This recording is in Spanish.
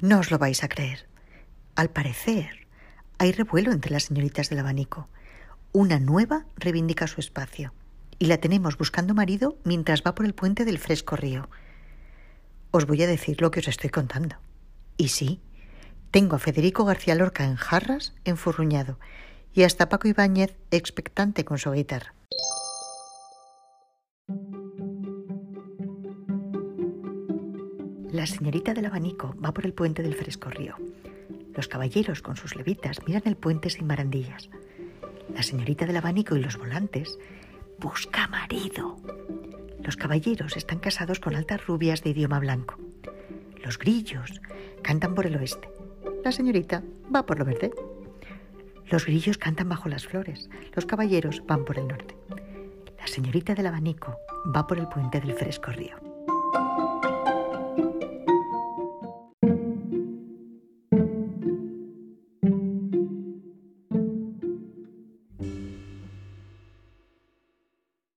No os lo vais a creer. Al parecer, hay revuelo entre las señoritas del abanico. Una nueva reivindica su espacio y la tenemos buscando marido mientras va por el puente del fresco río. Os voy a decir lo que os estoy contando. Y sí, tengo a Federico García Lorca en jarras, enfurruñado, y hasta Paco Ibáñez expectante con su guitarra. La señorita del abanico va por el puente del fresco río. Los caballeros con sus levitas miran el puente sin barandillas. La señorita del abanico y los volantes busca marido. Los caballeros están casados con altas rubias de idioma blanco. Los grillos cantan por el oeste. La señorita va por lo verde. Los grillos cantan bajo las flores. Los caballeros van por el norte. La señorita del abanico va por el puente del fresco río.